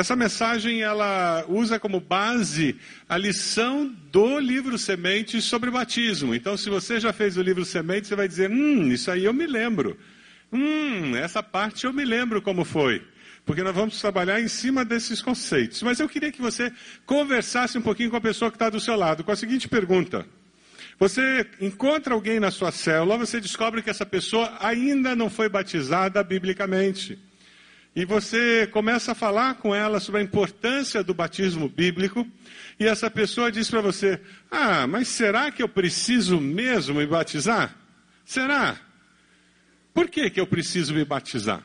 Essa mensagem ela usa como base a lição do livro Sementes sobre batismo. Então, se você já fez o livro Sementes, você vai dizer: Hum, isso aí eu me lembro. Hum, essa parte eu me lembro como foi. Porque nós vamos trabalhar em cima desses conceitos. Mas eu queria que você conversasse um pouquinho com a pessoa que está do seu lado, com a seguinte pergunta. Você encontra alguém na sua célula, você descobre que essa pessoa ainda não foi batizada biblicamente. E você começa a falar com ela sobre a importância do batismo bíblico, e essa pessoa diz para você: Ah, mas será que eu preciso mesmo me batizar? Será? Por que, que eu preciso me batizar?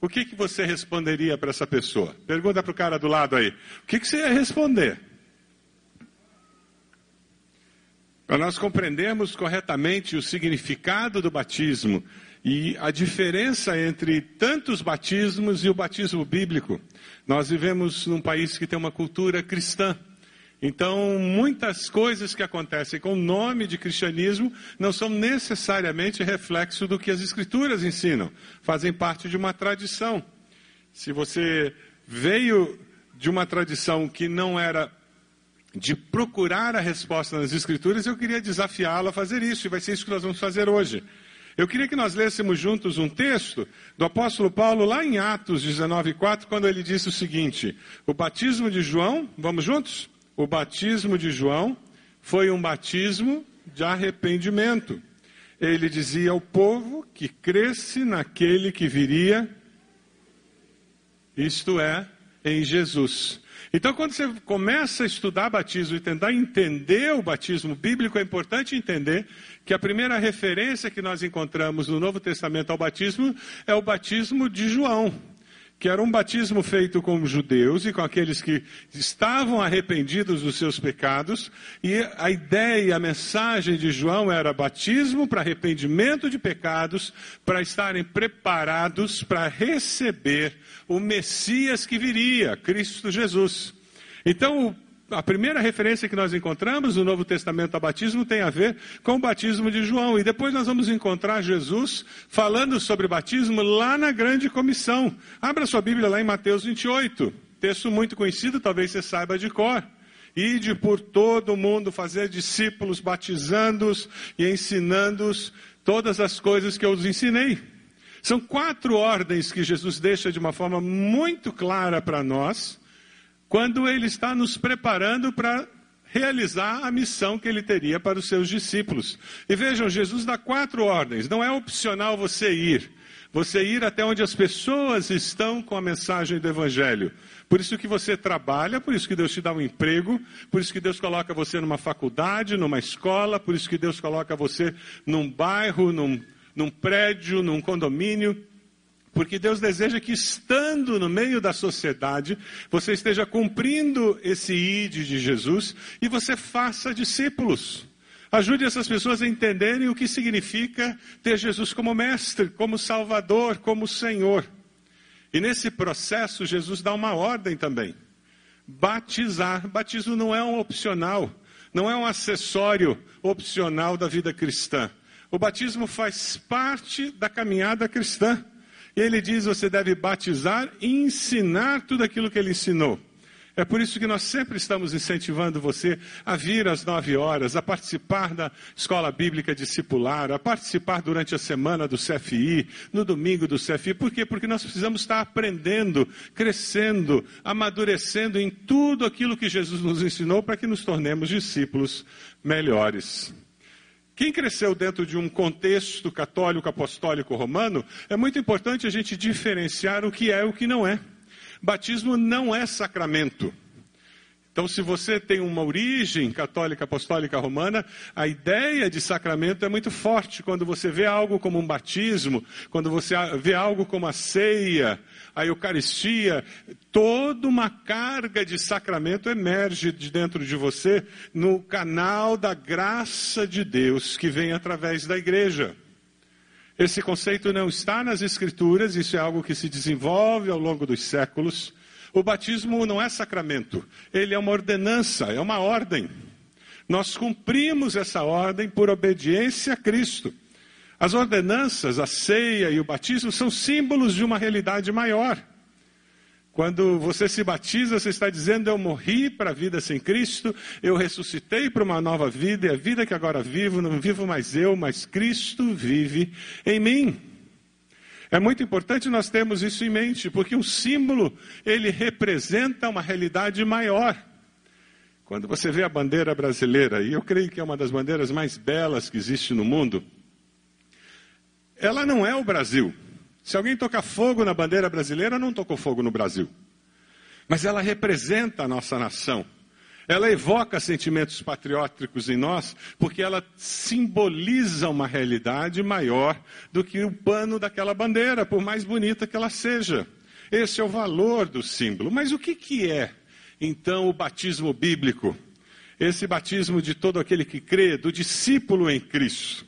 O que, que você responderia para essa pessoa? Pergunta para o cara do lado aí. O que, que você ia responder? Para nós compreendermos corretamente o significado do batismo e a diferença entre tantos batismos e o batismo bíblico. Nós vivemos num país que tem uma cultura cristã. Então, muitas coisas que acontecem com o nome de cristianismo não são necessariamente reflexo do que as escrituras ensinam, fazem parte de uma tradição. Se você veio de uma tradição que não era de procurar a resposta nas Escrituras, eu queria desafiá-lo a fazer isso, e vai ser isso que nós vamos fazer hoje. Eu queria que nós lêssemos juntos um texto do apóstolo Paulo, lá em Atos 19,4, quando ele disse o seguinte: O batismo de João, vamos juntos? O batismo de João foi um batismo de arrependimento. Ele dizia ao povo que cresce naquele que viria, isto é, em Jesus. Então, quando você começa a estudar batismo e tentar entender o batismo bíblico, é importante entender que a primeira referência que nós encontramos no Novo Testamento ao batismo é o batismo de João, que era um batismo feito com judeus e com aqueles que estavam arrependidos dos seus pecados, e a ideia a mensagem de João era batismo para arrependimento de pecados, para estarem preparados para receber o Messias que viria, Cristo Jesus. Então, a primeira referência que nós encontramos no Novo Testamento ao batismo tem a ver com o batismo de João. E depois nós vamos encontrar Jesus falando sobre batismo lá na grande comissão. Abra sua Bíblia lá em Mateus 28. Texto muito conhecido, talvez você saiba de cor. Ide por todo o mundo fazer discípulos, batizando-os e ensinando-os todas as coisas que eu os ensinei. São quatro ordens que Jesus deixa de uma forma muito clara para nós, quando ele está nos preparando para realizar a missão que ele teria para os seus discípulos. E vejam, Jesus dá quatro ordens, não é opcional você ir. Você ir até onde as pessoas estão com a mensagem do Evangelho. Por isso que você trabalha, por isso que Deus te dá um emprego, por isso que Deus coloca você numa faculdade, numa escola, por isso que Deus coloca você num bairro, num, num prédio, num condomínio, porque Deus deseja que, estando no meio da sociedade, você esteja cumprindo esse ide de Jesus e você faça discípulos. Ajude essas pessoas a entenderem o que significa ter Jesus como mestre, como salvador, como Senhor. E nesse processo, Jesus dá uma ordem também: batizar. Batismo não é um opcional, não é um acessório opcional da vida cristã. O batismo faz parte da caminhada cristã. E ele diz: você deve batizar e ensinar tudo aquilo que ele ensinou. É por isso que nós sempre estamos incentivando você a vir às nove horas, a participar da escola bíblica discipular, a participar durante a semana do CFI, no domingo do CFI. Por quê? Porque nós precisamos estar aprendendo, crescendo, amadurecendo em tudo aquilo que Jesus nos ensinou para que nos tornemos discípulos melhores. Quem cresceu dentro de um contexto católico, apostólico, romano, é muito importante a gente diferenciar o que é e o que não é. Batismo não é sacramento. Então, se você tem uma origem católica, apostólica, romana, a ideia de sacramento é muito forte. Quando você vê algo como um batismo, quando você vê algo como a ceia, a Eucaristia, toda uma carga de sacramento emerge de dentro de você no canal da graça de Deus que vem através da igreja. Esse conceito não está nas Escrituras, isso é algo que se desenvolve ao longo dos séculos. O batismo não é sacramento, ele é uma ordenança, é uma ordem. Nós cumprimos essa ordem por obediência a Cristo. As ordenanças, a ceia e o batismo são símbolos de uma realidade maior. Quando você se batiza, você está dizendo: Eu morri para a vida sem Cristo, eu ressuscitei para uma nova vida, e a vida que agora vivo, não vivo mais eu, mas Cristo vive em mim. É muito importante nós termos isso em mente, porque o símbolo, ele representa uma realidade maior. Quando você vê a bandeira brasileira, e eu creio que é uma das bandeiras mais belas que existe no mundo, ela não é o Brasil. Se alguém tocar fogo na bandeira brasileira, não tocou fogo no Brasil. Mas ela representa a nossa nação. Ela evoca sentimentos patrióticos em nós, porque ela simboliza uma realidade maior do que o pano daquela bandeira, por mais bonita que ela seja. Esse é o valor do símbolo. Mas o que, que é, então, o batismo bíblico? Esse batismo de todo aquele que crê, do discípulo em Cristo.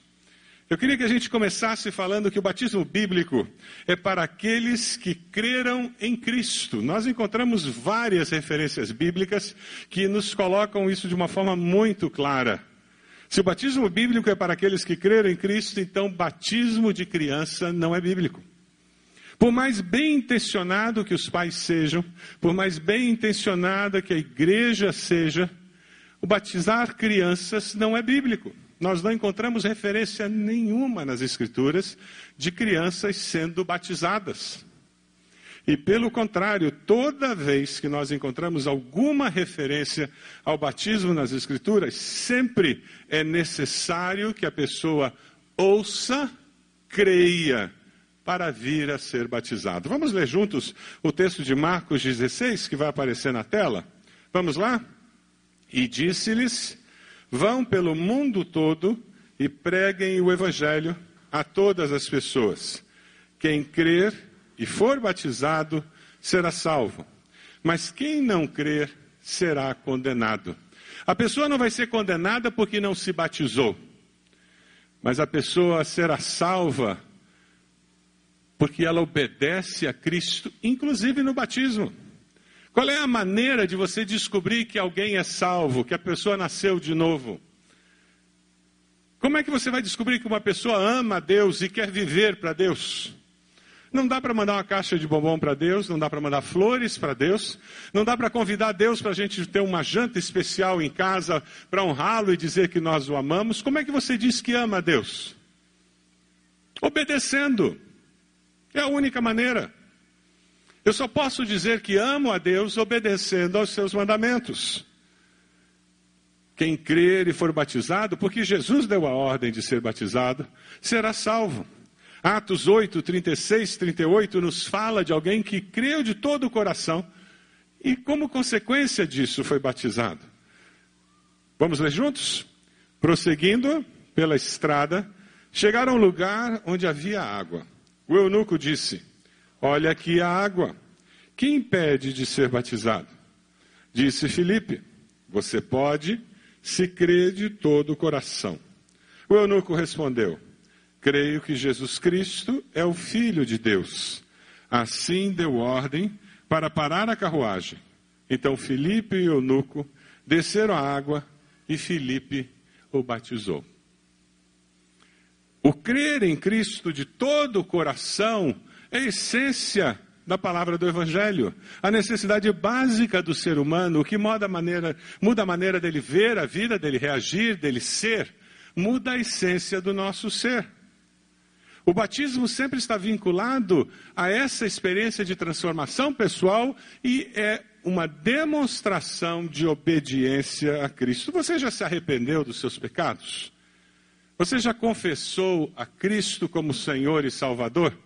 Eu queria que a gente começasse falando que o batismo bíblico é para aqueles que creram em Cristo. Nós encontramos várias referências bíblicas que nos colocam isso de uma forma muito clara. Se o batismo bíblico é para aqueles que creram em Cristo, então batismo de criança não é bíblico. Por mais bem intencionado que os pais sejam, por mais bem intencionada que a igreja seja, o batizar crianças não é bíblico nós não encontramos referência nenhuma nas Escrituras de crianças sendo batizadas. E pelo contrário, toda vez que nós encontramos alguma referência ao batismo nas Escrituras, sempre é necessário que a pessoa ouça, creia, para vir a ser batizado. Vamos ler juntos o texto de Marcos 16, que vai aparecer na tela? Vamos lá? E disse-lhes Vão pelo mundo todo e preguem o Evangelho a todas as pessoas. Quem crer e for batizado será salvo, mas quem não crer será condenado. A pessoa não vai ser condenada porque não se batizou, mas a pessoa será salva porque ela obedece a Cristo, inclusive no batismo. Qual é a maneira de você descobrir que alguém é salvo, que a pessoa nasceu de novo? Como é que você vai descobrir que uma pessoa ama a Deus e quer viver para Deus? Não dá para mandar uma caixa de bombom para Deus, não dá para mandar flores para Deus, não dá para convidar Deus para a gente ter uma janta especial em casa para honrá-lo e dizer que nós o amamos. Como é que você diz que ama a Deus? Obedecendo. É a única maneira. Eu só posso dizer que amo a Deus obedecendo aos seus mandamentos. Quem crer e for batizado, porque Jesus deu a ordem de ser batizado, será salvo. Atos 8, 36, 38 nos fala de alguém que creu de todo o coração e, como consequência disso, foi batizado. Vamos ler juntos? Prosseguindo pela estrada, chegaram a um lugar onde havia água. O eunuco disse: Olha aqui a água. Quem impede de ser batizado? Disse Filipe: Você pode, se crê de todo o coração. O eunuco respondeu: Creio que Jesus Cristo é o Filho de Deus. Assim deu ordem para parar a carruagem. Então Filipe e o eunuco desceram a água e Filipe o batizou. O crer em Cristo de todo o coração é a essência da palavra do Evangelho. A necessidade básica do ser humano, o que muda a maneira, muda a maneira dele ver a vida, dele reagir, dele ser, muda a essência do nosso ser. O batismo sempre está vinculado a essa experiência de transformação pessoal e é uma demonstração de obediência a Cristo. Você já se arrependeu dos seus pecados? Você já confessou a Cristo como Senhor e Salvador?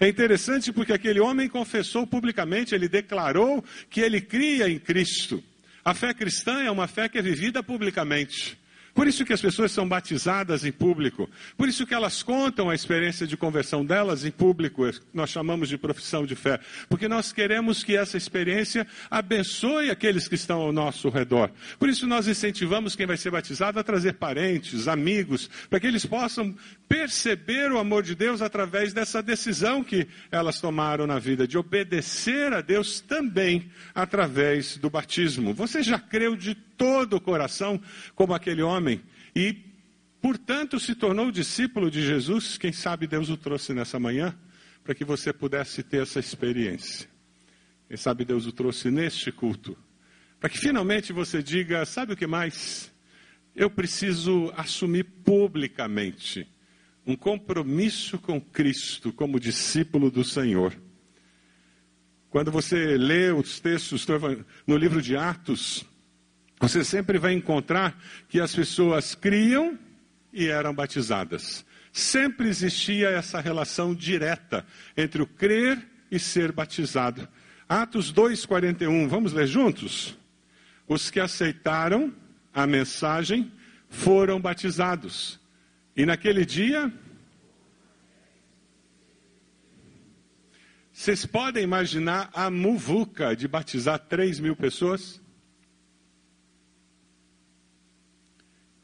É interessante porque aquele homem confessou publicamente, ele declarou que ele cria em Cristo. A fé cristã é uma fé que é vivida publicamente. Por isso que as pessoas são batizadas em público. Por isso que elas contam a experiência de conversão delas em público. Nós chamamos de profissão de fé. Porque nós queremos que essa experiência abençoe aqueles que estão ao nosso redor. Por isso nós incentivamos quem vai ser batizado a trazer parentes, amigos, para que eles possam perceber o amor de Deus através dessa decisão que elas tomaram na vida, de obedecer a Deus também através do batismo. Você já creu de todo o coração, como aquele homem, e, portanto, se tornou discípulo de Jesus. Quem sabe Deus o trouxe nessa manhã para que você pudesse ter essa experiência. Quem sabe Deus o trouxe neste culto, para que finalmente você diga: sabe o que mais? Eu preciso assumir publicamente um compromisso com Cristo como discípulo do Senhor. Quando você lê os textos no livro de Atos, você sempre vai encontrar que as pessoas criam e eram batizadas. Sempre existia essa relação direta entre o crer e ser batizado. Atos 2,41, vamos ler juntos? Os que aceitaram a mensagem foram batizados. E naquele dia, vocês podem imaginar a muvuca de batizar 3 mil pessoas?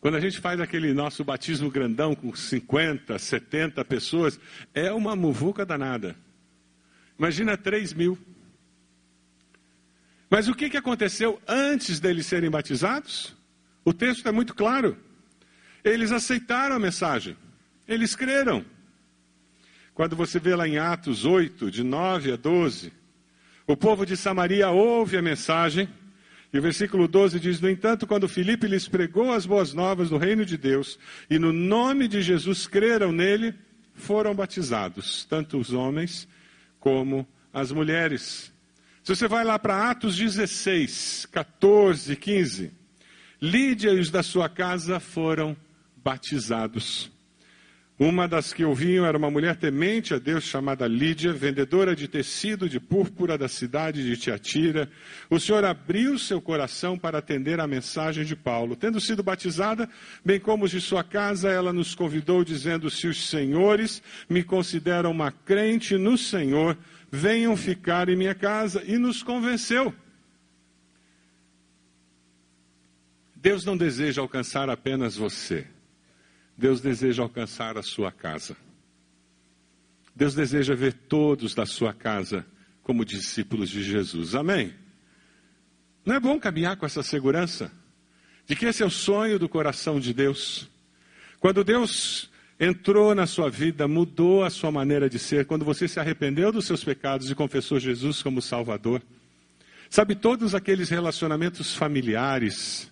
Quando a gente faz aquele nosso batismo grandão com 50, 70 pessoas, é uma muvuca danada. Imagina 3 mil. Mas o que, que aconteceu antes deles serem batizados? O texto é muito claro. Eles aceitaram a mensagem, eles creram. Quando você vê lá em Atos 8, de 9 a 12, o povo de Samaria ouve a mensagem, e o versículo 12 diz: No entanto, quando Filipe lhes pregou as boas novas do reino de Deus, e no nome de Jesus creram nele, foram batizados, tanto os homens como as mulheres. Se você vai lá para Atos 16, 14, 15, Lídia e os da sua casa foram batizados. Uma das que ouviam era uma mulher temente a Deus chamada Lídia, vendedora de tecido de púrpura da cidade de Tiatira. O Senhor abriu seu coração para atender a mensagem de Paulo. Tendo sido batizada, bem como os de sua casa, ela nos convidou, dizendo: Se os senhores me consideram uma crente no Senhor, venham ficar em minha casa. E nos convenceu. Deus não deseja alcançar apenas você. Deus deseja alcançar a sua casa. Deus deseja ver todos da sua casa como discípulos de Jesus. Amém? Não é bom caminhar com essa segurança de que esse é o sonho do coração de Deus? Quando Deus entrou na sua vida, mudou a sua maneira de ser, quando você se arrependeu dos seus pecados e confessou Jesus como Salvador. Sabe, todos aqueles relacionamentos familiares,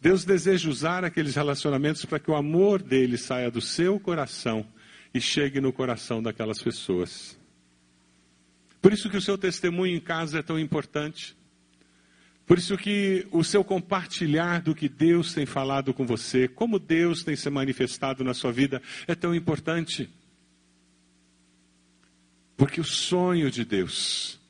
Deus deseja usar aqueles relacionamentos para que o amor dele saia do seu coração e chegue no coração daquelas pessoas. Por isso que o seu testemunho em casa é tão importante. Por isso que o seu compartilhar do que Deus tem falado com você, como Deus tem se manifestado na sua vida, é tão importante. Porque o sonho de Deus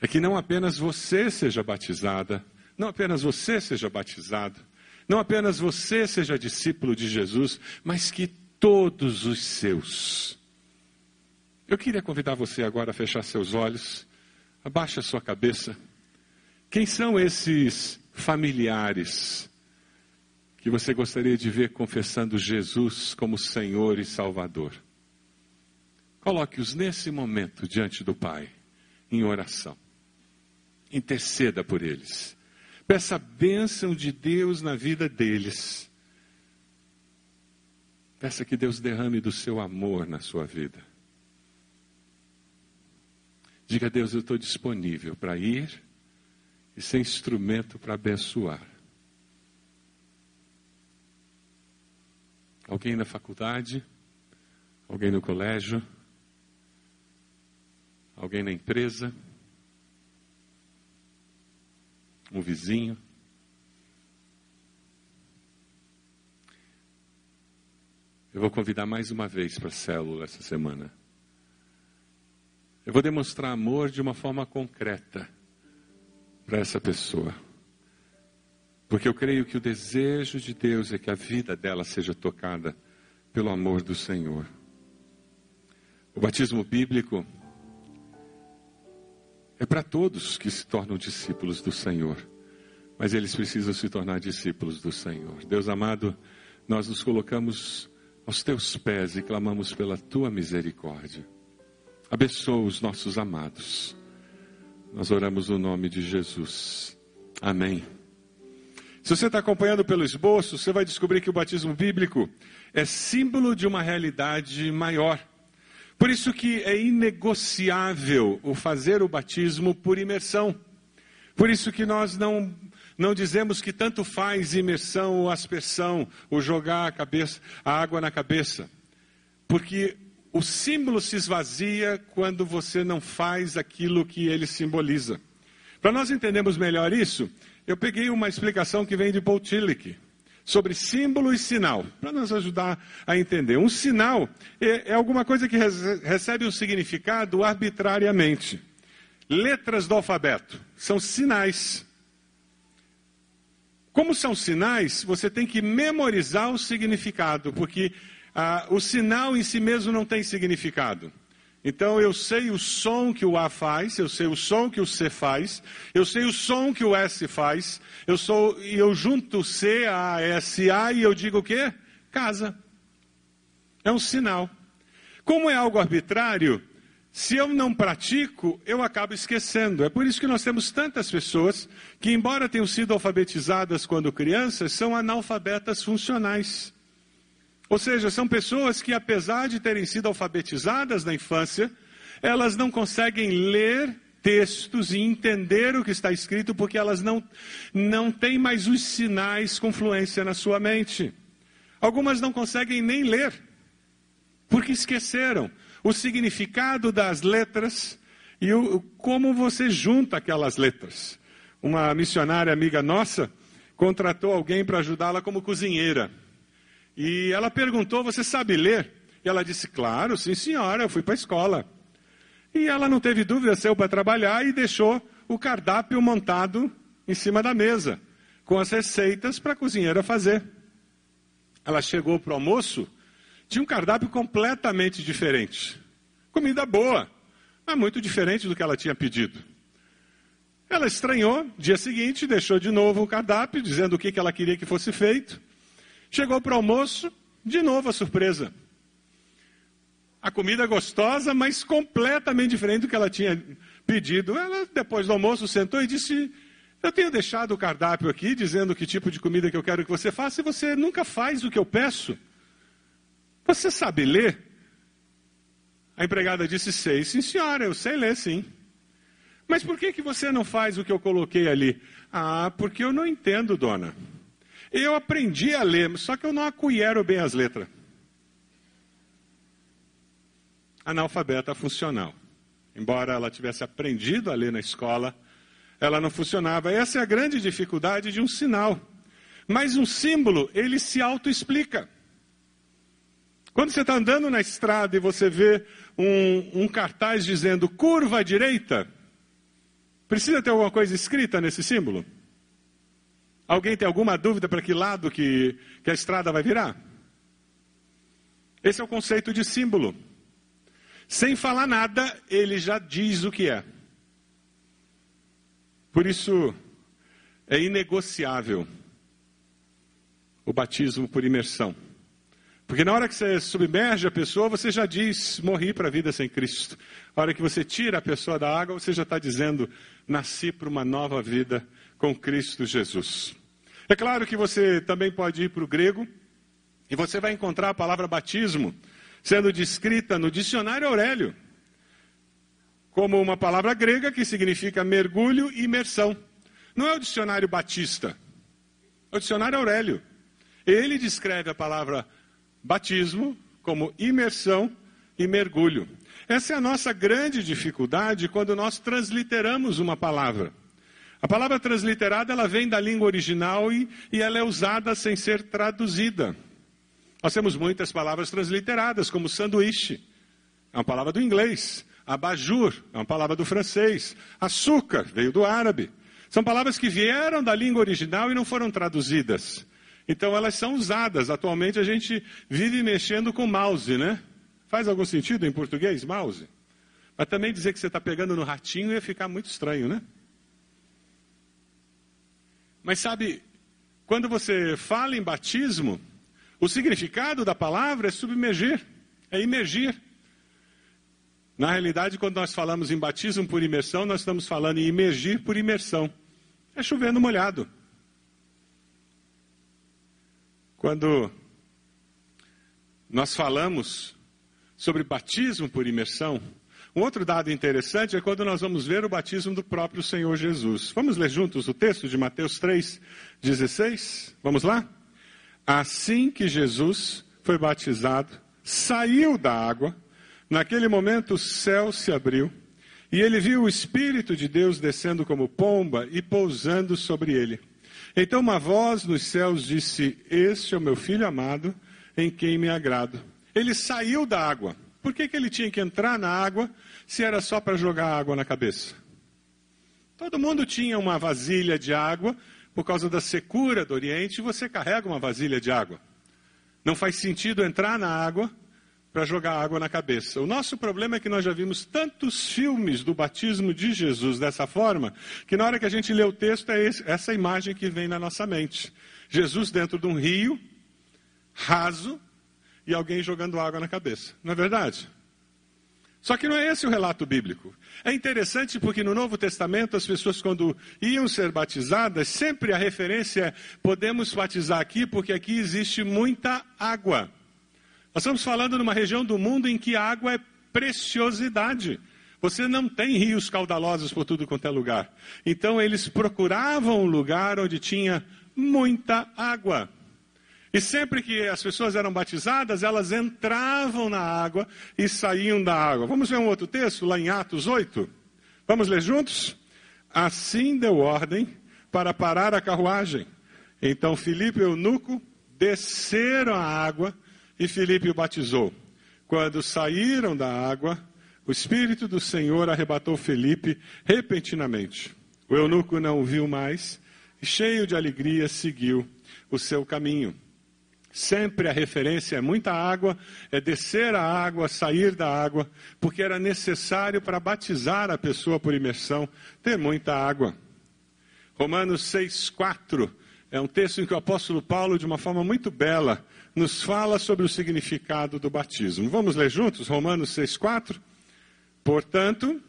é que não apenas você seja batizada, não apenas você seja batizado, não apenas você seja discípulo de Jesus, mas que todos os seus. Eu queria convidar você agora a fechar seus olhos, abaixe a sua cabeça. Quem são esses familiares que você gostaria de ver confessando Jesus como Senhor e Salvador? Coloque-os nesse momento diante do Pai, em oração. Interceda por eles. Peça a bênção de Deus na vida deles. Peça que Deus derrame do seu amor na sua vida. Diga a Deus: Eu estou disponível para ir e ser instrumento para abençoar. Alguém na faculdade? Alguém no colégio? Alguém na empresa? Um vizinho. Eu vou convidar mais uma vez para a célula essa semana. Eu vou demonstrar amor de uma forma concreta para essa pessoa. Porque eu creio que o desejo de Deus é que a vida dela seja tocada pelo amor do Senhor. O batismo bíblico é para todos que se tornam discípulos do Senhor, mas eles precisam se tornar discípulos do Senhor. Deus amado, nós nos colocamos aos teus pés e clamamos pela tua misericórdia. Abençoa os nossos amados. Nós oramos no nome de Jesus. Amém. Se você está acompanhando pelo esboço, você vai descobrir que o batismo bíblico é símbolo de uma realidade maior. Por isso que é inegociável o fazer o batismo por imersão. Por isso que nós não, não dizemos que tanto faz imersão ou aspersão, ou jogar a, cabeça, a água na cabeça. Porque o símbolo se esvazia quando você não faz aquilo que ele simboliza. Para nós entendermos melhor isso, eu peguei uma explicação que vem de Paul Tillich sobre símbolo e sinal, para nos ajudar a entender. Um sinal é, é alguma coisa que recebe um significado arbitrariamente. Letras do alfabeto são sinais. Como são sinais, você tem que memorizar o significado, porque ah, o sinal em si mesmo não tem significado. Então eu sei o som que o A faz, eu sei o som que o C faz, eu sei o som que o S faz, eu sou e eu junto C A S A e eu digo o quê? Casa. É um sinal. Como é algo arbitrário, se eu não pratico, eu acabo esquecendo. É por isso que nós temos tantas pessoas que, embora tenham sido alfabetizadas quando crianças, são analfabetas funcionais. Ou seja, são pessoas que, apesar de terem sido alfabetizadas na infância, elas não conseguem ler textos e entender o que está escrito porque elas não, não têm mais os sinais com fluência na sua mente. Algumas não conseguem nem ler, porque esqueceram o significado das letras e o, como você junta aquelas letras. Uma missionária amiga nossa contratou alguém para ajudá-la como cozinheira. E ela perguntou: Você sabe ler? E ela disse: Claro, sim, senhora, eu fui para a escola. E ela não teve dúvida, saiu para trabalhar e deixou o cardápio montado em cima da mesa, com as receitas para a cozinheira fazer. Ela chegou para o almoço, tinha um cardápio completamente diferente. Comida boa, mas muito diferente do que ela tinha pedido. Ela estranhou, dia seguinte, deixou de novo o cardápio, dizendo o que ela queria que fosse feito. Chegou para o almoço, de novo a surpresa. A comida gostosa, mas completamente diferente do que ela tinha pedido. Ela, depois do almoço, sentou e disse: Eu tenho deixado o cardápio aqui, dizendo que tipo de comida que eu quero que você faça, e você nunca faz o que eu peço. Você sabe ler? A empregada disse: Sei, sim, senhora, eu sei ler, sim. Mas por que, que você não faz o que eu coloquei ali? Ah, porque eu não entendo, dona. Eu aprendi a ler, só que eu não acolhero bem as letras. Analfabeta funcional. Embora ela tivesse aprendido a ler na escola, ela não funcionava. Essa é a grande dificuldade de um sinal. Mas um símbolo, ele se autoexplica. Quando você está andando na estrada e você vê um, um, cartaz dizendo curva à direita, precisa ter alguma coisa escrita nesse símbolo? Alguém tem alguma dúvida para que lado que, que a estrada vai virar? Esse é o conceito de símbolo. Sem falar nada, ele já diz o que é. Por isso, é inegociável o batismo por imersão. Porque na hora que você submerge a pessoa, você já diz: morri para a vida sem Cristo. Na hora que você tira a pessoa da água, você já está dizendo: nasci para uma nova vida com Cristo Jesus. É claro que você também pode ir para o grego e você vai encontrar a palavra batismo sendo descrita no dicionário Aurélio como uma palavra grega que significa mergulho e imersão. Não é o dicionário Batista, é o dicionário Aurélio. Ele descreve a palavra batismo como imersão e mergulho. Essa é a nossa grande dificuldade quando nós transliteramos uma palavra. A palavra transliterada ela vem da língua original e, e ela é usada sem ser traduzida. Nós temos muitas palavras transliteradas, como sanduíche, é uma palavra do inglês. Abajur, é uma palavra do francês. Açúcar, veio do árabe. São palavras que vieram da língua original e não foram traduzidas. Então elas são usadas. Atualmente a gente vive mexendo com mouse, né? Faz algum sentido em português, mouse? Mas também dizer que você está pegando no ratinho ia ficar muito estranho, né? Mas sabe, quando você fala em batismo, o significado da palavra é submergir, é imergir. Na realidade, quando nós falamos em batismo por imersão, nós estamos falando em imergir por imersão. É chovendo molhado. Quando nós falamos sobre batismo por imersão, um outro dado interessante é quando nós vamos ver o batismo do próprio Senhor Jesus. Vamos ler juntos o texto de Mateus 3, 16? Vamos lá? Assim que Jesus foi batizado, saiu da água, naquele momento o céu se abriu e ele viu o Espírito de Deus descendo como pomba e pousando sobre ele. Então uma voz nos céus disse: Este é o meu filho amado, em quem me agrado. Ele saiu da água. Por que, que ele tinha que entrar na água se era só para jogar água na cabeça? Todo mundo tinha uma vasilha de água, por causa da secura do Oriente, você carrega uma vasilha de água. Não faz sentido entrar na água para jogar água na cabeça. O nosso problema é que nós já vimos tantos filmes do batismo de Jesus dessa forma, que na hora que a gente lê o texto é esse, essa imagem que vem na nossa mente. Jesus dentro de um rio, raso, e alguém jogando água na cabeça. Não é verdade? Só que não é esse o relato bíblico. É interessante porque no Novo Testamento as pessoas quando iam ser batizadas, sempre a referência é podemos batizar aqui porque aqui existe muita água. Nós estamos falando numa região do mundo em que a água é preciosidade. Você não tem rios caudalosos por tudo quanto é lugar. Então eles procuravam um lugar onde tinha muita água. E sempre que as pessoas eram batizadas, elas entravam na água e saíam da água. Vamos ver um outro texto, lá em Atos 8? Vamos ler juntos? Assim deu ordem para parar a carruagem. Então Filipe e Eunuco desceram a água e Filipe o batizou. Quando saíram da água, o Espírito do Senhor arrebatou Felipe repentinamente. O eunuco não o viu mais e, cheio de alegria, seguiu o seu caminho. Sempre a referência é muita água, é descer a água, sair da água, porque era necessário para batizar a pessoa por imersão ter muita água. Romanos 6,4 é um texto em que o apóstolo Paulo, de uma forma muito bela, nos fala sobre o significado do batismo. Vamos ler juntos Romanos 6,4? Portanto,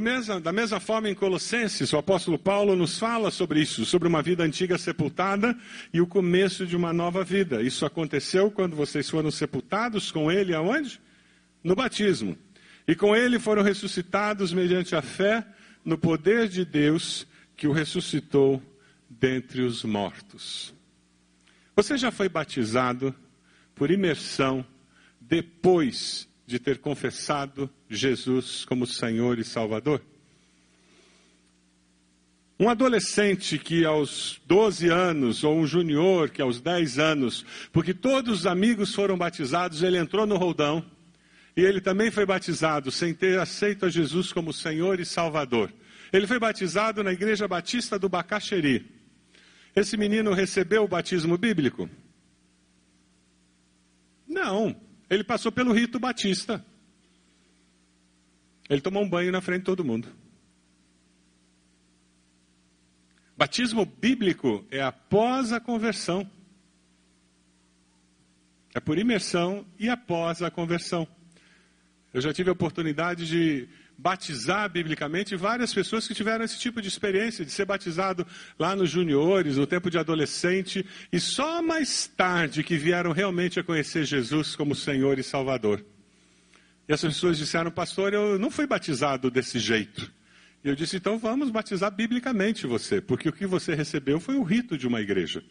Mesma, da mesma forma, em Colossenses, o apóstolo Paulo nos fala sobre isso, sobre uma vida antiga sepultada e o começo de uma nova vida. Isso aconteceu quando vocês foram sepultados com ele aonde? No batismo. E com ele foram ressuscitados mediante a fé no poder de Deus que o ressuscitou dentre os mortos. Você já foi batizado por imersão depois de ter confessado Jesus como Senhor e Salvador? Um adolescente que aos 12 anos, ou um junior que aos 10 anos, porque todos os amigos foram batizados, ele entrou no roldão e ele também foi batizado sem ter aceito a Jesus como Senhor e Salvador. Ele foi batizado na Igreja Batista do Bacaxeri. Esse menino recebeu o batismo bíblico? Não. Ele passou pelo rito batista. Ele tomou um banho na frente de todo mundo. Batismo bíblico é após a conversão. É por imersão e após a conversão. Eu já tive a oportunidade de batizar biblicamente várias pessoas que tiveram esse tipo de experiência, de ser batizado lá nos juniores, no tempo de adolescente, e só mais tarde que vieram realmente a conhecer Jesus como Senhor e Salvador. E as pessoas disseram, pastor, eu não fui batizado desse jeito. E eu disse, então vamos batizar biblicamente você, porque o que você recebeu foi o rito de uma igreja.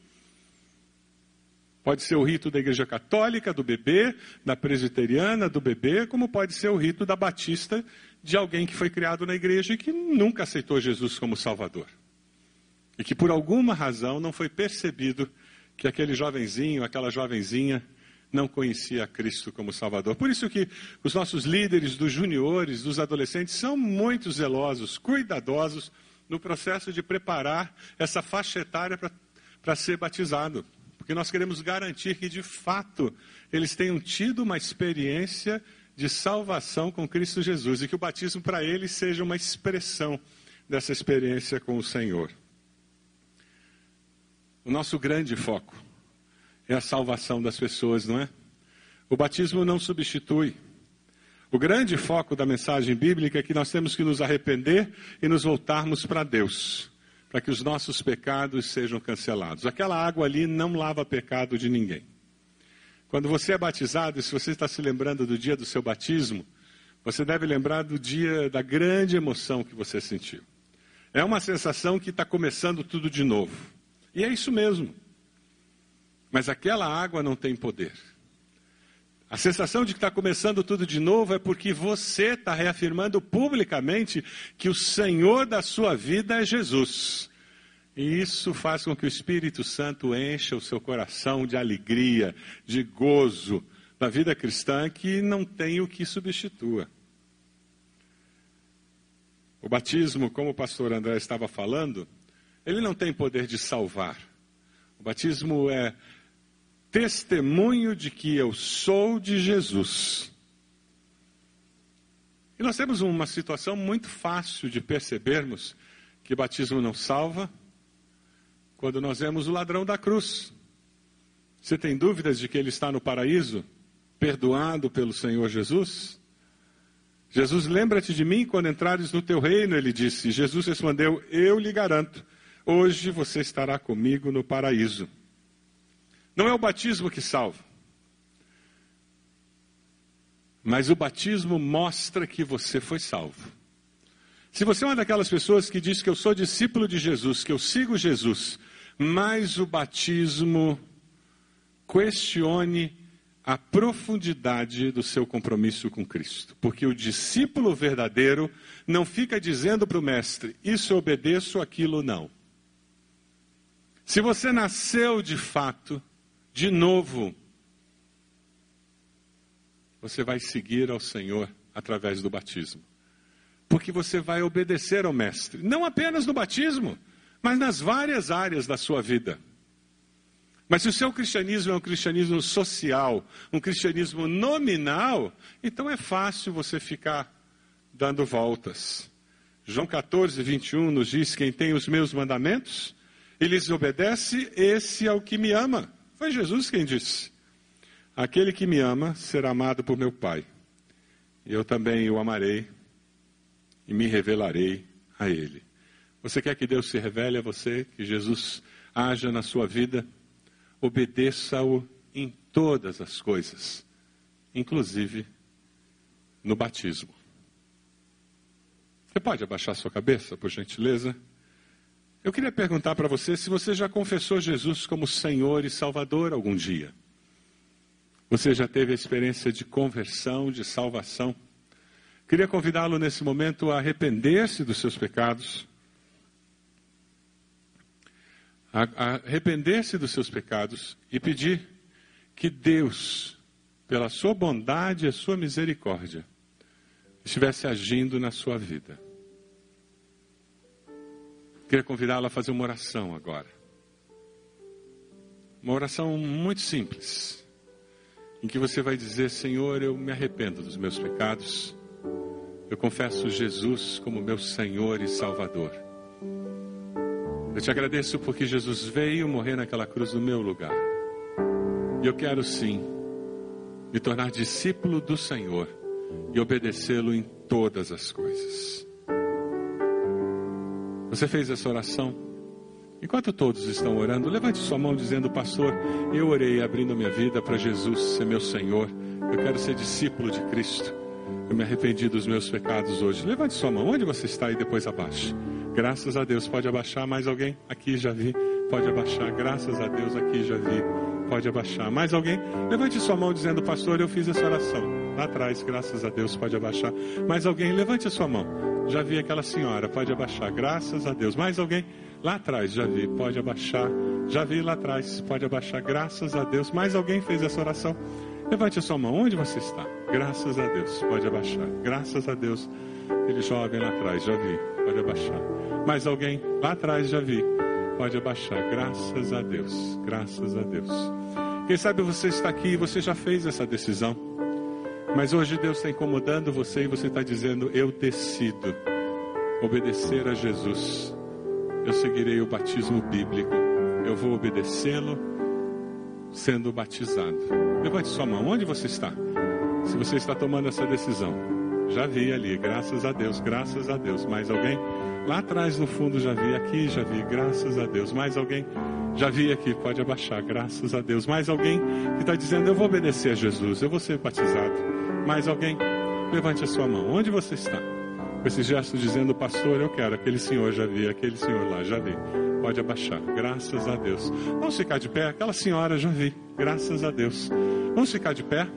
Pode ser o rito da igreja católica, do bebê, da presbiteriana, do bebê, como pode ser o rito da batista, de alguém que foi criado na igreja e que nunca aceitou Jesus como Salvador. E que por alguma razão não foi percebido que aquele jovenzinho, aquela jovenzinha, não conhecia Cristo como Salvador. Por isso que os nossos líderes dos juniores, dos adolescentes, são muito zelosos, cuidadosos no processo de preparar essa faixa etária para ser batizado. Porque nós queremos garantir que, de fato, eles tenham tido uma experiência de salvação com Cristo Jesus e que o batismo para eles seja uma expressão dessa experiência com o Senhor. O nosso grande foco é a salvação das pessoas, não é? O batismo não substitui. O grande foco da mensagem bíblica é que nós temos que nos arrepender e nos voltarmos para Deus, para que os nossos pecados sejam cancelados. Aquela água ali não lava pecado de ninguém. Quando você é batizado, se você está se lembrando do dia do seu batismo, você deve lembrar do dia da grande emoção que você sentiu. É uma sensação que está começando tudo de novo. E é isso mesmo. Mas aquela água não tem poder. A sensação de que está começando tudo de novo é porque você está reafirmando publicamente que o Senhor da sua vida é Jesus. E isso faz com que o Espírito Santo encha o seu coração de alegria, de gozo da vida cristã que não tem o que substitua. O batismo, como o pastor André estava falando, ele não tem poder de salvar. O batismo é testemunho de que eu sou de Jesus. E nós temos uma situação muito fácil de percebermos que batismo não salva quando nós vemos o ladrão da cruz. Você tem dúvidas de que ele está no paraíso, perdoado pelo Senhor Jesus? Jesus, lembra-te de mim quando entrares no teu reino, ele disse. Jesus respondeu: Eu lhe garanto, hoje você estará comigo no paraíso. Não é o batismo que salva. Mas o batismo mostra que você foi salvo. Se você é uma daquelas pessoas que diz que eu sou discípulo de Jesus, que eu sigo Jesus, mas o batismo questione a profundidade do seu compromisso com Cristo. Porque o discípulo verdadeiro não fica dizendo para o mestre, isso eu obedeço, aquilo não. Se você nasceu de fato, de novo, você vai seguir ao Senhor através do batismo. Porque você vai obedecer ao Mestre, não apenas no batismo, mas nas várias áreas da sua vida. Mas se o seu cristianismo é um cristianismo social, um cristianismo nominal, então é fácil você ficar dando voltas. João 14, 21 nos diz: Quem tem os meus mandamentos e lhes obedece, esse é o que me ama. Foi Jesus quem disse: Aquele que me ama será amado por meu Pai. Eu também o amarei e me revelarei a ele. Você quer que Deus se revele a você, que Jesus haja na sua vida? Obedeça-o em todas as coisas, inclusive no batismo. Você pode abaixar sua cabeça, por gentileza? Eu queria perguntar para você se você já confessou Jesus como Senhor e Salvador algum dia. Você já teve a experiência de conversão, de salvação? Queria convidá-lo nesse momento a arrepender-se dos seus pecados, a arrepender-se dos seus pecados e pedir que Deus, pela sua bondade e a sua misericórdia, estivesse agindo na sua vida. Queria convidá-la a fazer uma oração agora. Uma oração muito simples, em que você vai dizer: Senhor, eu me arrependo dos meus pecados. Eu confesso Jesus como meu Senhor e Salvador. Eu te agradeço porque Jesus veio morrer naquela cruz no meu lugar. E eu quero sim me tornar discípulo do Senhor e obedecê-lo em todas as coisas. Você fez essa oração? Enquanto todos estão orando, levante sua mão dizendo: Pastor, eu orei abrindo minha vida para Jesus ser meu Senhor. Eu quero ser discípulo de Cristo. Eu me arrependi dos meus pecados hoje. Levante sua mão. Onde você está e depois abaixe. Graças a Deus. Pode abaixar mais alguém? Aqui já vi. Pode abaixar. Graças a Deus. Aqui já vi. Pode abaixar. Mais alguém? Levante sua mão dizendo: Pastor, eu fiz essa oração. Lá atrás, graças a Deus. Pode abaixar. Mais alguém? Levante a sua mão. Já vi aquela senhora, pode abaixar, graças a Deus. Mais alguém? Lá atrás, já vi, pode abaixar. Já vi lá atrás, pode abaixar, graças a Deus. Mais alguém fez essa oração? Levante a sua mão, onde você está? Graças a Deus, pode abaixar. Graças a Deus. Ele jovem lá atrás, já vi, pode abaixar. Mais alguém? Lá atrás, já vi, pode abaixar. Graças a Deus, graças a Deus. Quem sabe você está aqui e você já fez essa decisão. Mas hoje Deus está incomodando você e você está dizendo: Eu decido obedecer a Jesus. Eu seguirei o batismo bíblico. Eu vou obedecê-lo sendo batizado. Levante sua mão. Onde você está? Se você está tomando essa decisão, já vi ali, graças a Deus, graças a Deus. Mais alguém? Lá atrás no fundo já vi aqui, já vi, graças a Deus. Mais alguém? Já vi aqui, pode abaixar, graças a Deus. Mais alguém que está dizendo, eu vou obedecer a Jesus, eu vou ser batizado. Mais alguém? Levante a sua mão. Onde você está? Com esse gesto dizendo, pastor, eu quero. Aquele senhor já vi, aquele senhor lá já vi. Pode abaixar, graças a Deus. Vamos ficar de pé? Aquela senhora já vi, graças a Deus. Vamos ficar de pé?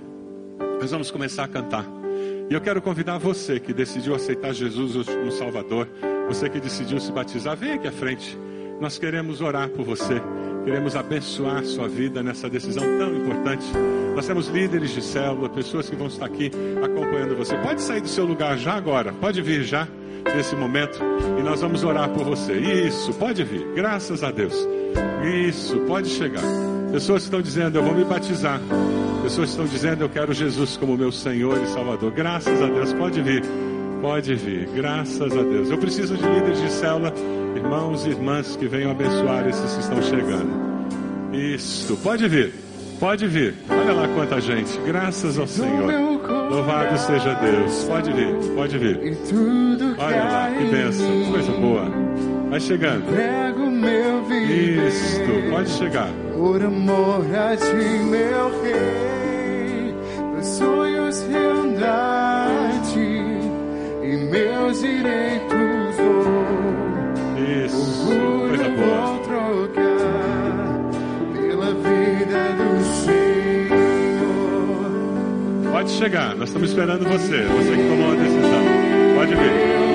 Nós vamos começar a cantar. E eu quero convidar você que decidiu aceitar Jesus como Salvador, você que decidiu se batizar, vem aqui à frente. Nós queremos orar por você, queremos abençoar sua vida nessa decisão tão importante. Nós temos líderes de célula, pessoas que vão estar aqui acompanhando você. Pode sair do seu lugar já agora, pode vir já nesse momento e nós vamos orar por você. Isso, pode vir, graças a Deus. Isso, pode chegar. Pessoas estão dizendo, eu vou me batizar. Pessoas estão dizendo, eu quero Jesus como meu Senhor e Salvador. Graças a Deus, pode vir. Pode vir, graças a Deus. Eu preciso de líderes de célula, irmãos e irmãs que venham abençoar esses que estão chegando. Isso, pode vir, pode vir. Olha lá quanta gente, graças ao Senhor. Louvado seja Deus. Pode vir, pode vir. Olha lá, que bênção, coisa boa. Vai chegando. Isto, pode chegar. Por amor a ti, meu rei, chegar, nós estamos esperando você. Você que tomou a decisão. Pode vir.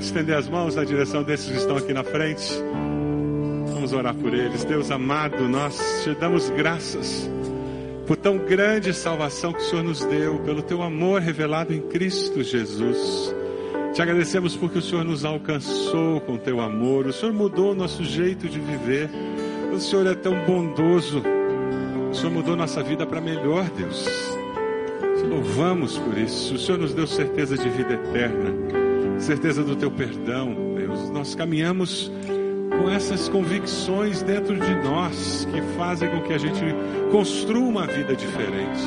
Pode estender as mãos na direção desses que estão aqui na frente. Vamos orar por eles. Deus amado, nós te damos graças por tão grande salvação que o Senhor nos deu, pelo teu amor revelado em Cristo Jesus. Te agradecemos porque o Senhor nos alcançou com teu amor, o Senhor mudou o nosso jeito de viver. O Senhor é tão bondoso. O Senhor mudou nossa vida para melhor, Deus. Te louvamos por isso. O Senhor nos deu certeza de vida eterna, certeza do teu perdão, Deus. Nós caminhamos com essas convicções dentro de nós que fazem com que a gente construa uma vida diferente.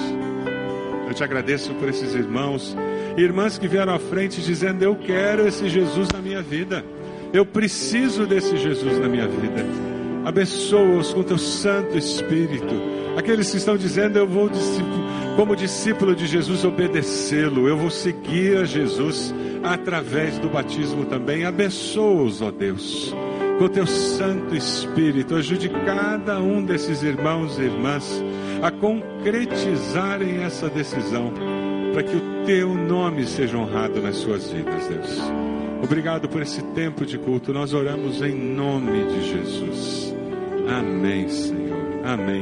Eu te agradeço por esses irmãos e irmãs que vieram à frente dizendo: Eu quero esse Jesus na minha vida. Eu preciso desse Jesus na minha vida. Abençoa-os com teu Santo Espírito. Aqueles que estão dizendo: Eu vou, como discípulo de Jesus, obedecê-lo. Eu vou seguir a Jesus através do batismo também. Abençoa-os, ó Deus com teu Santo Espírito. Ajude cada um desses irmãos e irmãs a concretizarem essa decisão, para que o teu nome seja honrado nas suas vidas, Deus. Obrigado por esse tempo de culto. Nós oramos em nome de Jesus. Amém, Senhor. Amém.